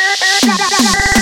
La,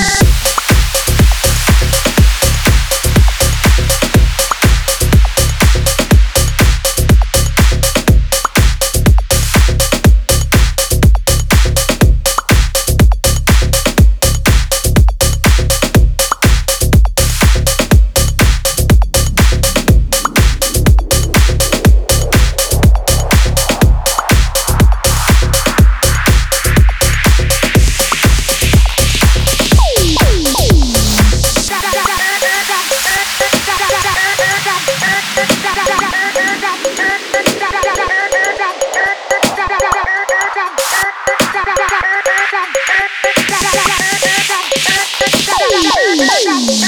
傻